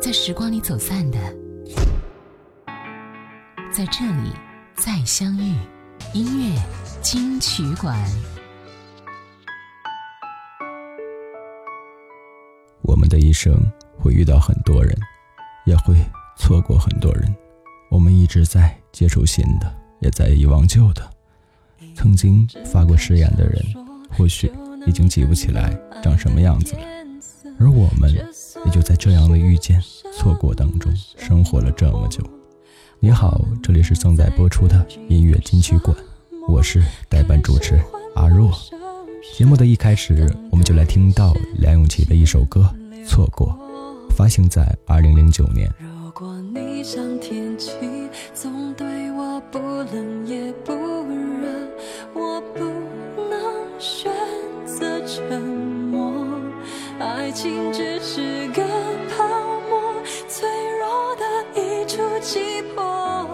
在时光里走散的，在这里再相遇。音乐金曲馆。我们的一生会遇到很多人，也会错过很多人。我们一直在接触新的，也在遗忘旧的。曾经发过誓言的人，或许已经记不起来长什么样子了。而我们也就在这样的遇见、错过当中生活了这么久。你好，这里是正在播出的音乐金曲馆，我是代班主持阿若。节目的一开始，我们就来听到梁咏琪的一首歌《错过》，发行在二零零九年。如果你像天气，总对我不冷也不热，我不能选择沉默，爱情只是击破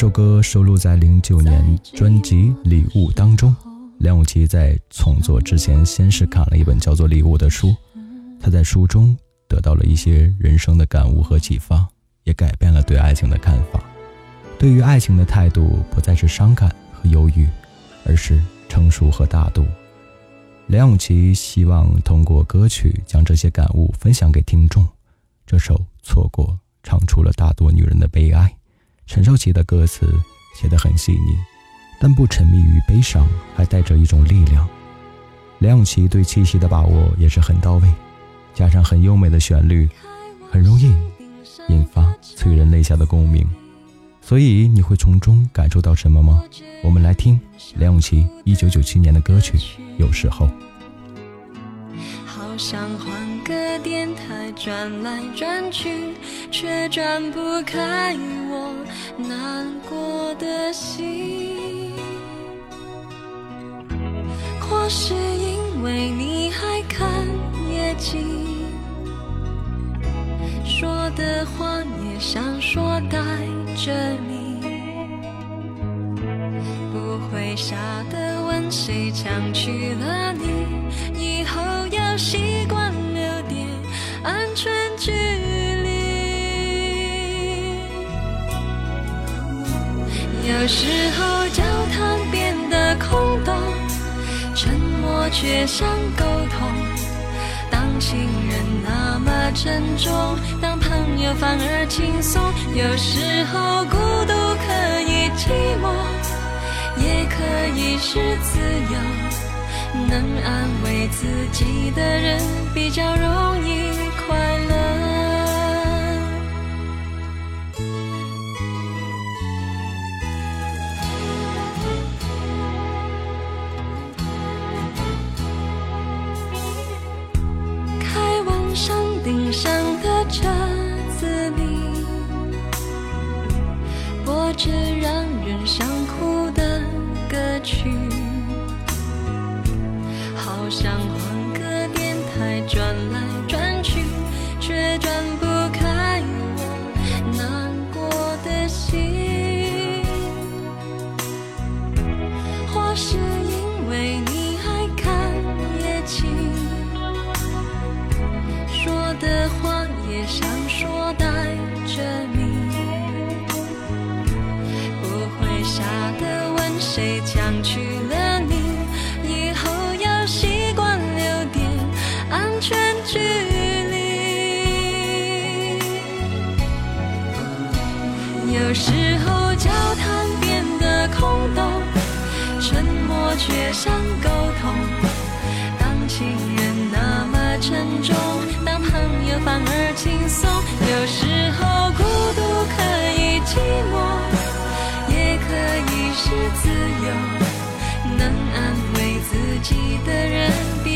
这首歌收录在零九年专辑《礼物》当中。梁咏琪在创作之前，先是看了一本叫做《礼物》的书，她在书中得到了一些人生的感悟和启发，也改变了对爱情的看法。对于爱情的态度不再是伤感和忧郁，而是成熟和大度。梁咏琪希望通过歌曲将这些感悟分享给听众。这首《错过》唱出了大多女人的悲哀。陈少琪的歌词写得很细腻，但不沉迷于悲伤，还带着一种力量。梁咏琪对气息的把握也是很到位，加上很优美的旋律，很容易引发催人泪下的共鸣。所以你会从中感受到什么吗？我们来听梁咏琪一九九七年的歌曲《有时候》。好想换个电台转来转去，却转不开我难过的心。或是因为你还看夜景，说的话也想说带着你，不会傻的问谁抢去了你。以后要习有时候交谈变得空洞，沉默却像沟通。当情人那么沉重，当朋友反而轻松。有时候孤独可以寂寞，也可以是自由。能安慰自己的人比较容易快乐。上换个电台转来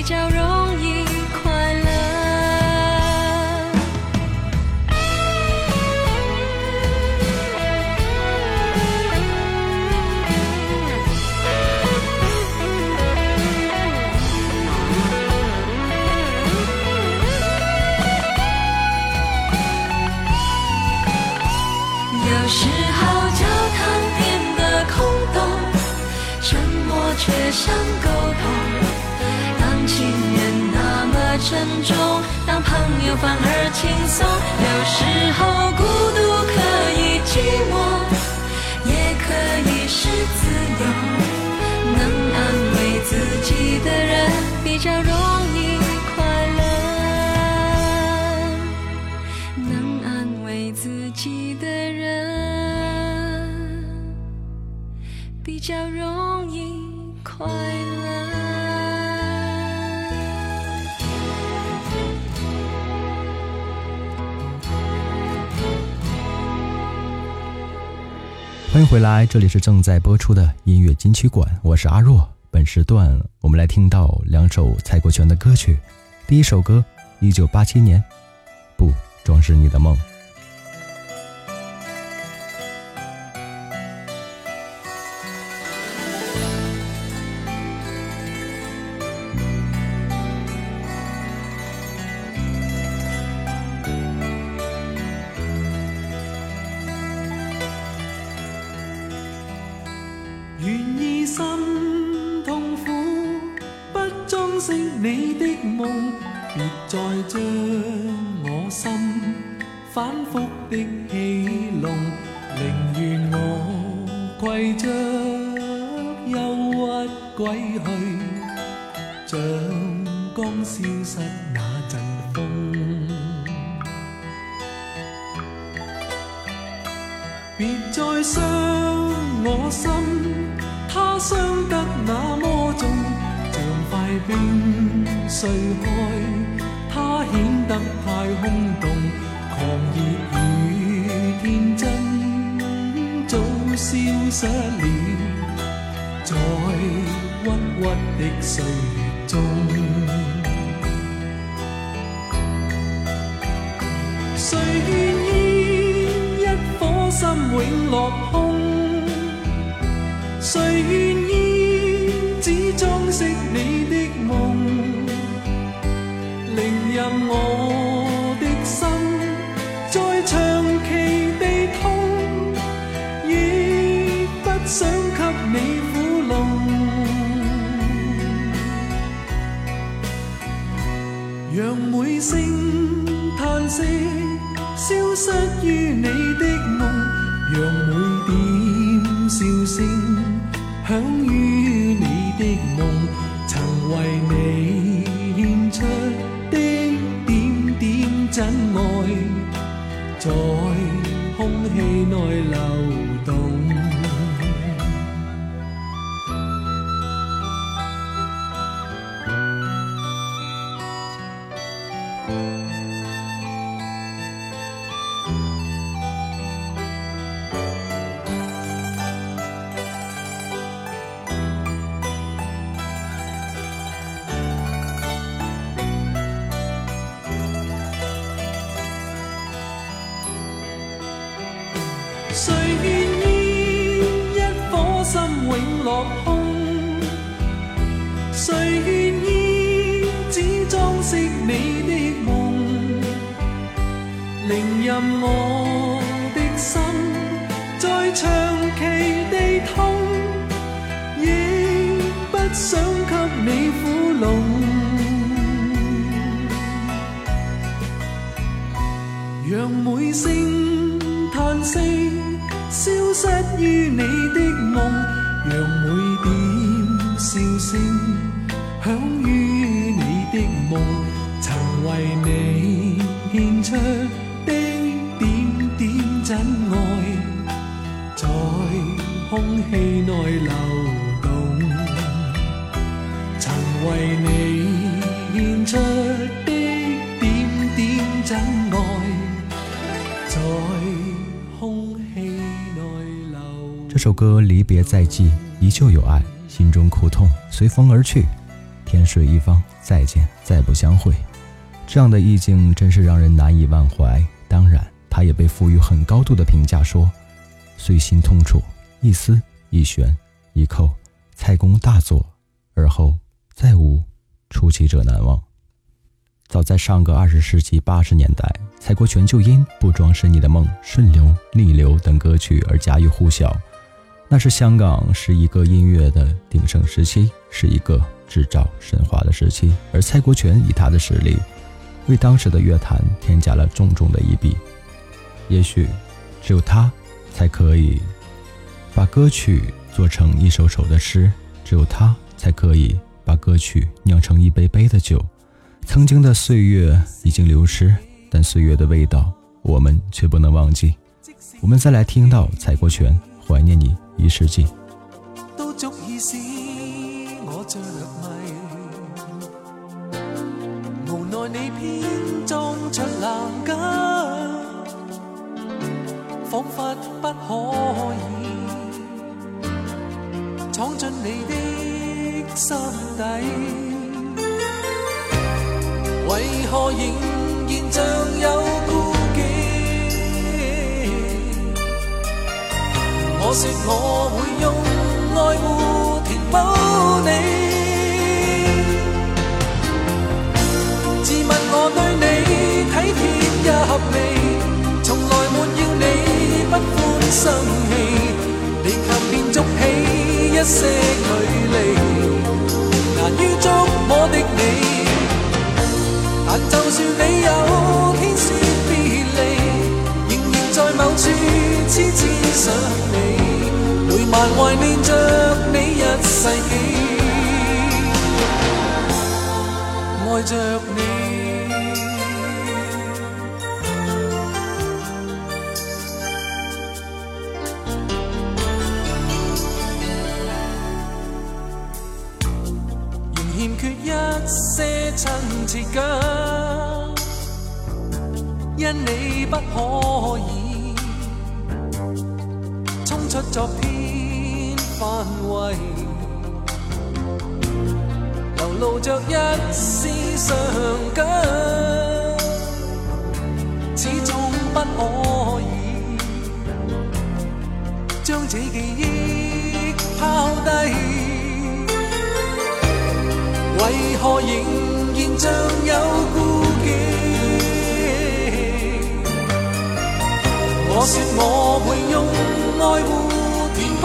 娇柔回来，这里是正在播出的音乐金曲馆，我是阿若。本时段我们来听到两首蔡国权的歌曲，第一首歌，一九八七年，不装饰你的梦。睡开，他显得太空洞，狂热与天真早消失了，在郁郁的岁月中。谁愿意一颗心永落空？谁愿？只装饰你的梦，令任我的心再长期地痛，亦不想给你苦弄。让每声叹息消失于你的梦，让每点笑声响于在空气内流动。声响于你的梦，曾为你献出的点点真爱，在空气内流动，曾为你献出的点点真爱。在空气内流这首歌离别在即，依旧有爱，心中苦痛随风而去，天水一方，再见，再不相会。这样的意境真是让人难以忘怀。当然，它也被赋予很高度的评价，说遂心痛楚，一丝一弦一扣，蔡公大作，而后再无出其者难忘。早在上个二十世纪八十年代，蔡国权就因《不装饰你的梦》《顺流》《逆流》等歌曲而家喻户晓。那是香港是一个音乐的鼎盛时期，是一个制造神话的时期。而蔡国权以他的实力，为当时的乐坛添加了重重的一笔。也许，只有他，才可以把歌曲做成一首首的诗；只有他，才可以把歌曲酿成一杯杯的酒。曾经的岁月已经流失，但岁月的味道我们却不能忘记。我们再来听到蔡国权《怀念你一世纪》。都足以使我着迷，无奈你偏裝出男家，仿佛不可以闖進你的心底。為何仍然像有说我会用爱护填补你。自问我对你体贴也合理。世紀，愛着你。仍欠缺一些親切感，因你不可以衝出昨天範圍，流露着一丝伤感，始终不可以将这记忆抛低。为何仍然像有顾忌？我说我会用爱护填补。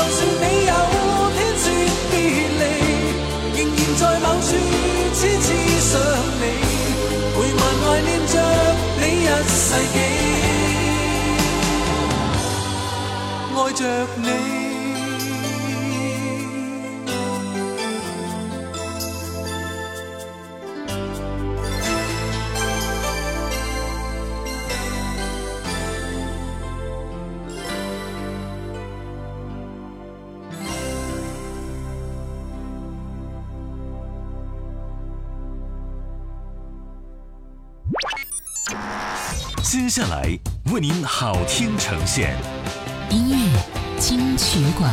就算你有天说别离，仍然在某处痴痴想你，会还怀念着你一世纪。爱着你。接下来为您好听呈现音乐金曲馆。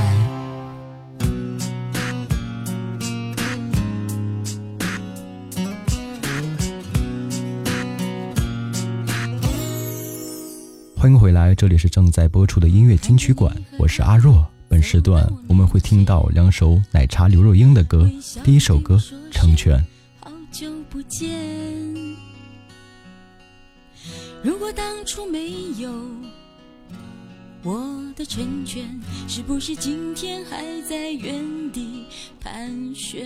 欢迎回来，这里是正在播出的音乐金曲馆，我是阿若。本时段我们会听到两首奶茶刘若英的歌，第一首歌《成全》。好久不见。果当初没有我的成全，是不是今天还在原地盘旋？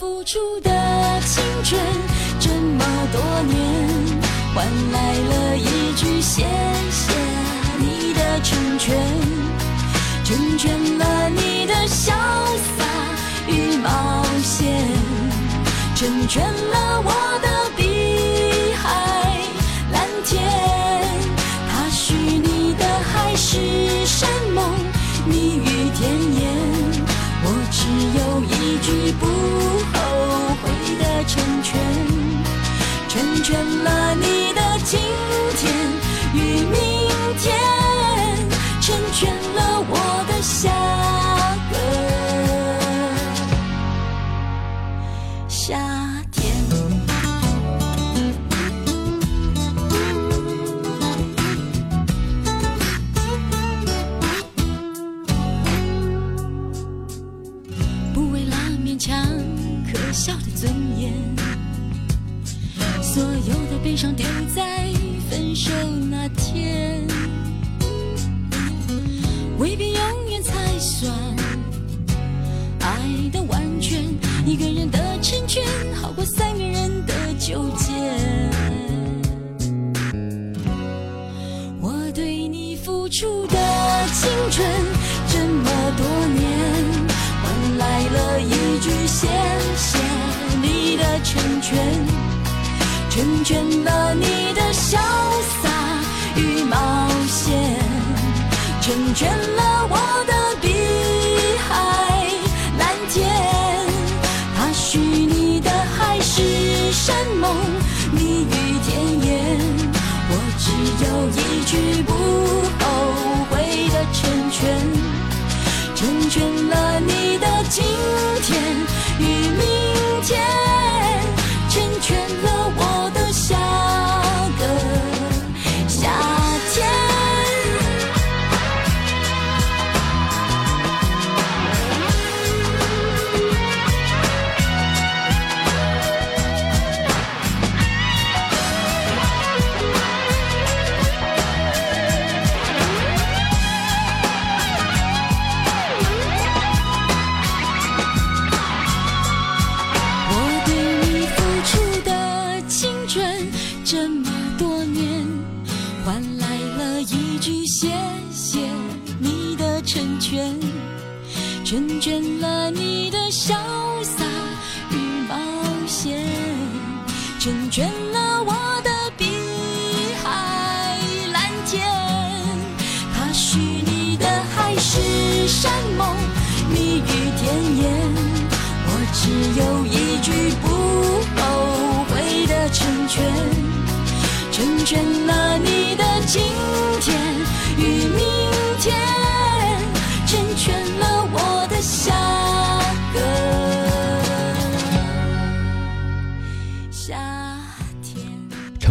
付出的青春这么多年，换来了一句谢谢你的成全，成全了你的潇洒与冒险，成全了我的碧海蓝天。他许你的海誓山盟，蜜语甜言，只有一句不后悔的成全，成全了你的今天。笑的尊严，所有的悲伤丢在分手那天，未必永远才算爱的完全。一个人的成全，好过三个人的纠结。成全。成全了你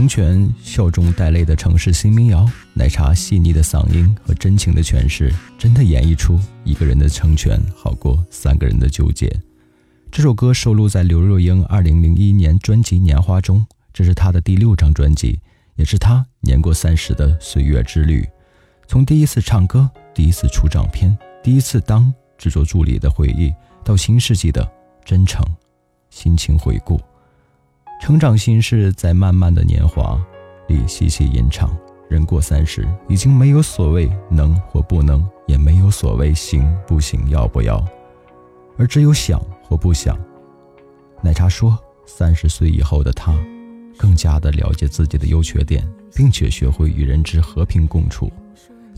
全笑中带泪的城市新民谣，奶茶细腻的嗓音和真情的诠释，真的演绎出一个人的成全好过三个人的纠结。这首歌收录在刘若英2001年专辑《年华》中，这是她的第六张专辑，也是她年过三十的岁月之旅。从第一次唱歌、第一次出唱片、第一次当制作助理的回忆，到新世纪的真诚心情回顾。成长心事在漫漫的年华里细细吟唱。人过三十，已经没有所谓能或不能，也没有所谓行不行、要不要，而只有想或不想。奶茶说，三十岁以后的他，更加的了解自己的优缺点，并且学会与人之和平共处。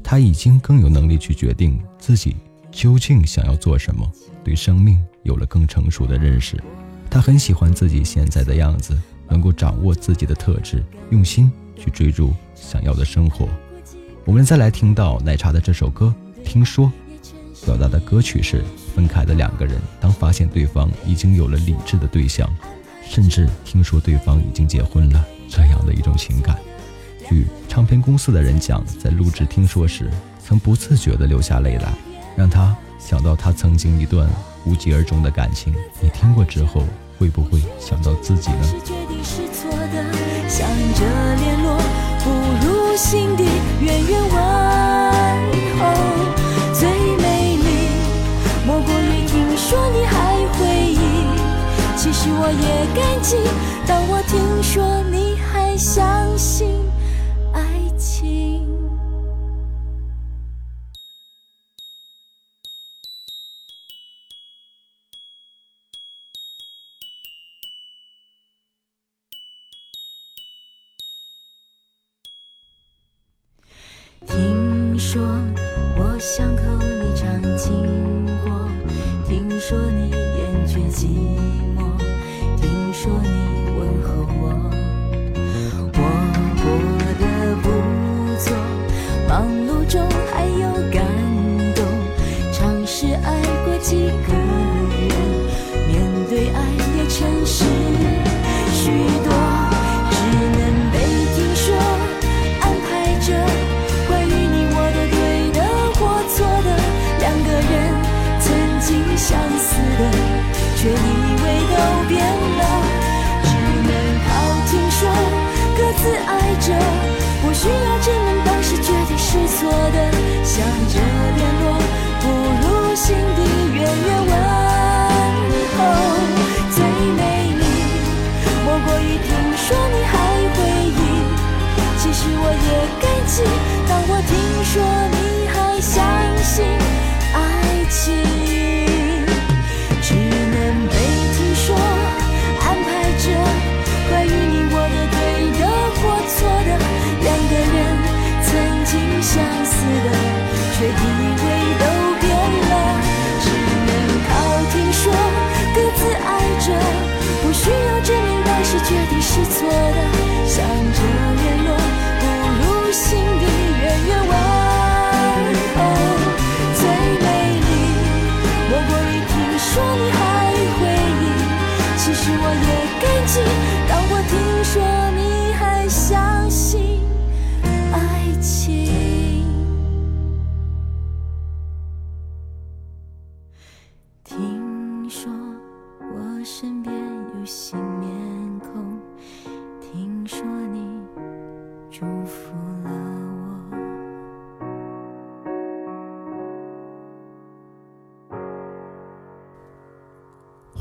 他已经更有能力去决定自己究竟想要做什么，对生命有了更成熟的认识。他很喜欢自己现在的样子，能够掌握自己的特质，用心去追逐想要的生活。我们再来听到奶茶的这首歌《听说》，表达的歌曲是分开的两个人，当发现对方已经有了理智的对象，甚至听说对方已经结婚了这样的一种情感。据唱片公司的人讲，在录制《听说》时，曾不自觉地流下泪来，让他想到他曾经一段无疾而终的感情。你听过之后，会不会想到自己呢？是决定是错的，想着联络，不如心底远远问候。最美丽，莫过于听说你还回忆。其实我也感激，当我听说你还相信听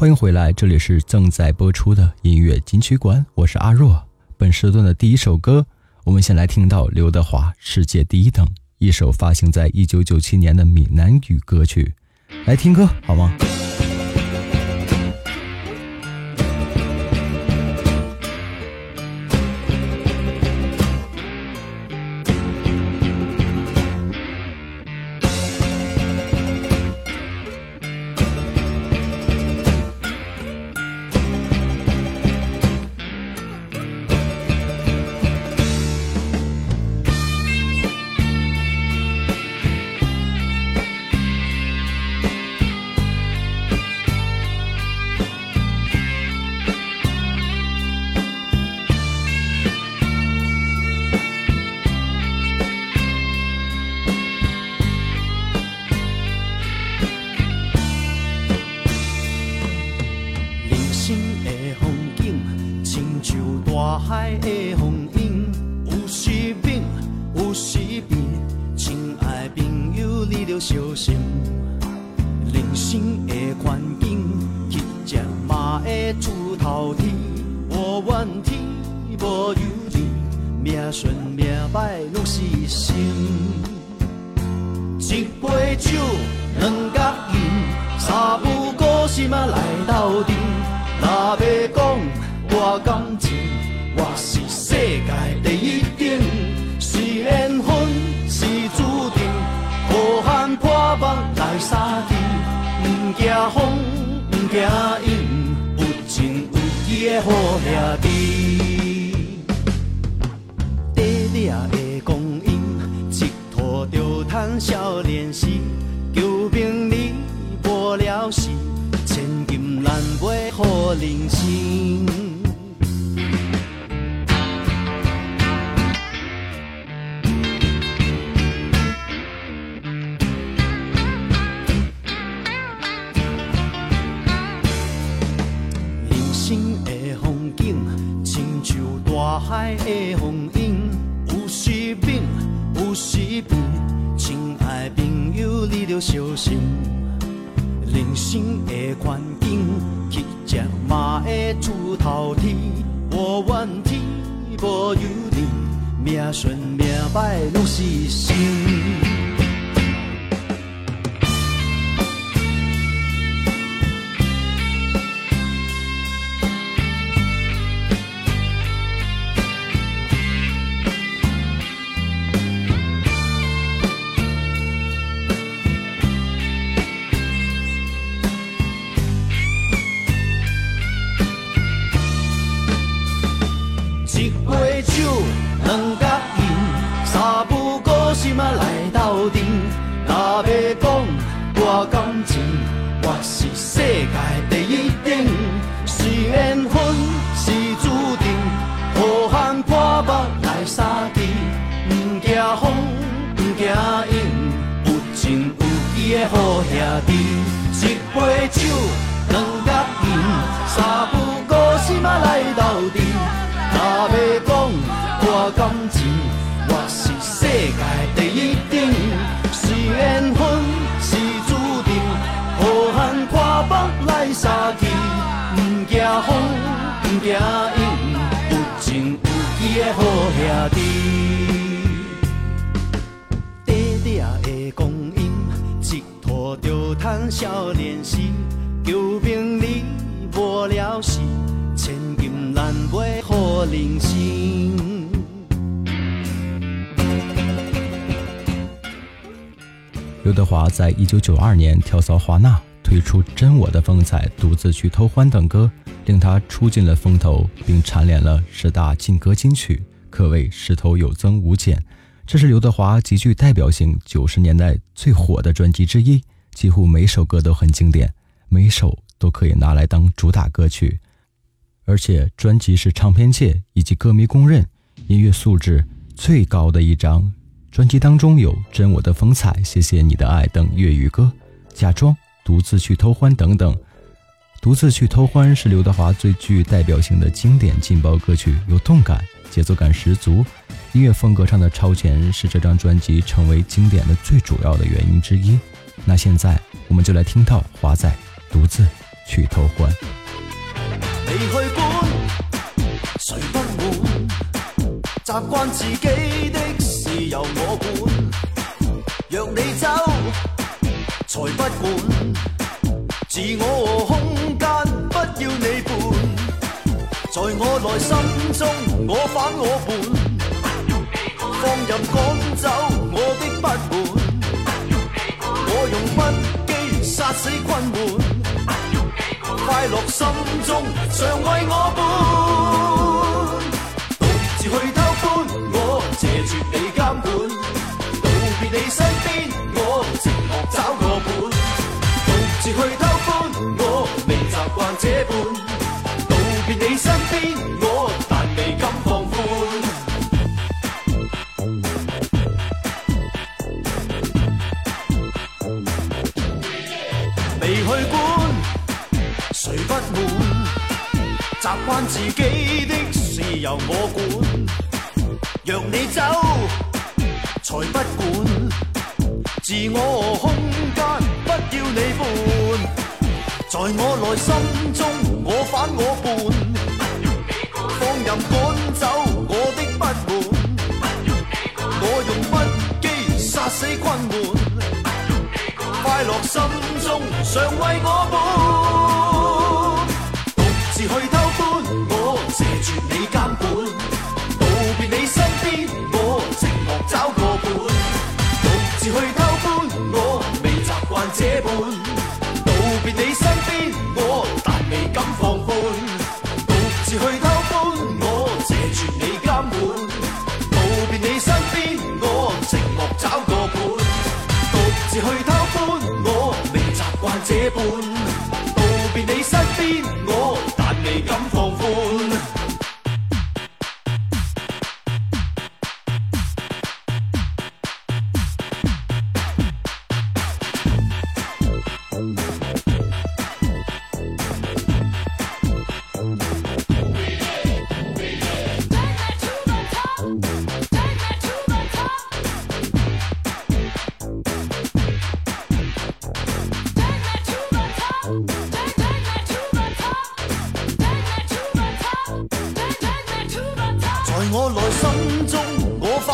欢迎回来，这里是正在播出的音乐金曲馆，我是阿若。本时段的第一首歌，我们先来听到刘德华《世界第一等》，一首发行在一九九七年的闽南语歌曲。来听歌好吗？小心。人生的环境，乞食嘛会出头天。我怨天无尤地，命顺命歹拢是心。一杯酒，两角银，三不五时嘛来斗阵。若要讲我感情，我是世界第一腹来相见。毋惊风，毋惊雨，有情有义的好兄弟。短短的光阴，一拖就趁少年时，求名利无了时，千金难买好人生。爱的风景，有时猛，有时平。亲爱朋友，你着小心。人生的环境，乞食嘛会出头天。无怨天无尤人，命顺命歹拢是生。杯酒，两角银，三不五时嘛来斗阵。若要讲我感情，我是世界第一等。是缘分，是注定，好汉破腹来相见。毋惊风，毋惊雨，有情有义的好兄弟。趁少年时，求名利无了时。千金难买好人生。刘德华在一九九二年跳槽华纳，推出《真我的风采》，独自去偷欢等歌，令他出尽了风头，并蝉联了十大劲歌金曲，可谓势头有增无减。这是刘德华极具代表性九十年代最火的专辑之一，几乎每首歌都很经典，每首都可以拿来当主打歌曲。而且专辑是唱片界以及歌迷公认音乐素质最高的一张。专辑当中有《真我的风采》《谢谢你的爱》等粤语歌，《假装》《独自去偷欢》等等。《独自去偷欢》是刘德华最具代表性的经典劲爆歌曲，有动感，节奏感十足，音乐风格上的超前是这张专辑成为经典的最主要的原因之一。那现在我们就来听到华仔《独自去偷欢》。你去管，谁不满？习惯自己的事由我管。若你走，才不管。自我和空间不要你伴。在我内心中，我反我叛。放任赶走我的不满。不死困闷。快乐心中常为我伴，独自去偷欢，我谢绝你监管，道别你身边，我寂寞找个伴，独自去偷欢，我未习惯这般，由我管，让你走才不管，自我空间不要你伴，在我内心中我反我叛，放任赶走我的不满，我用不羁杀死困闷，快乐心中常为我伴。独自去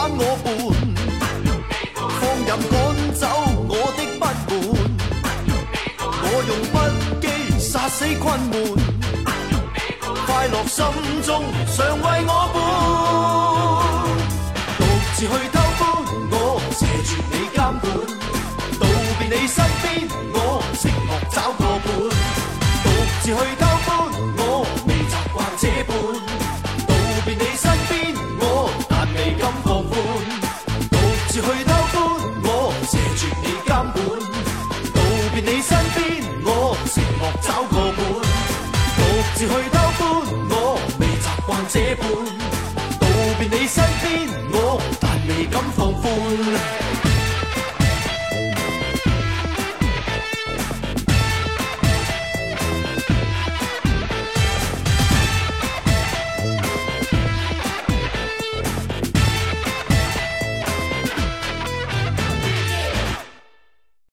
我反我叛，放任赶走我的不满，我用不羁杀死困闷，快乐心中常为我伴，独自去偷欢，我謝絕你监管，道别你身边，我寂寞找个伴，独自去偷